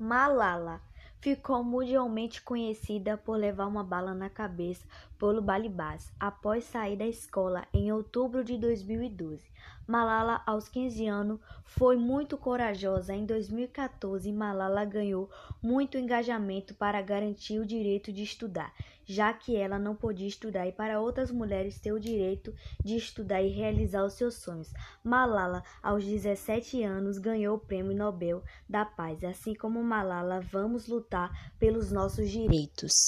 Malala ficou mundialmente conhecida por levar uma bala na cabeça pelo Balibás após sair da escola em outubro de 2012. Malala, aos 15 anos, foi muito corajosa. Em 2014, Malala ganhou muito engajamento para garantir o direito de estudar, já que ela não podia estudar e para outras mulheres ter o direito de estudar e realizar os seus sonhos. Malala, aos 17 anos, ganhou o Prêmio Nobel da Paz. Assim como Malala, vamos lutar pelos nossos direitos.